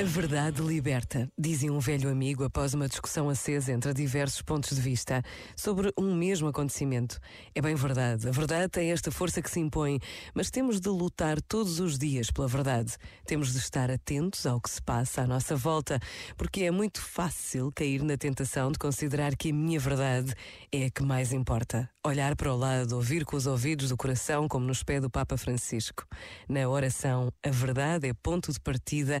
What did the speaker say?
A verdade liberta, dizia um velho amigo após uma discussão acesa entre diversos pontos de vista sobre um mesmo acontecimento. É bem verdade, a verdade tem esta força que se impõe, mas temos de lutar todos os dias pela verdade. Temos de estar atentos ao que se passa à nossa volta, porque é muito fácil cair na tentação de considerar que a minha verdade é a que mais importa. Olhar para o lado, ouvir com os ouvidos do coração, como nos pede o Papa Francisco. Na oração, a verdade é ponto de partida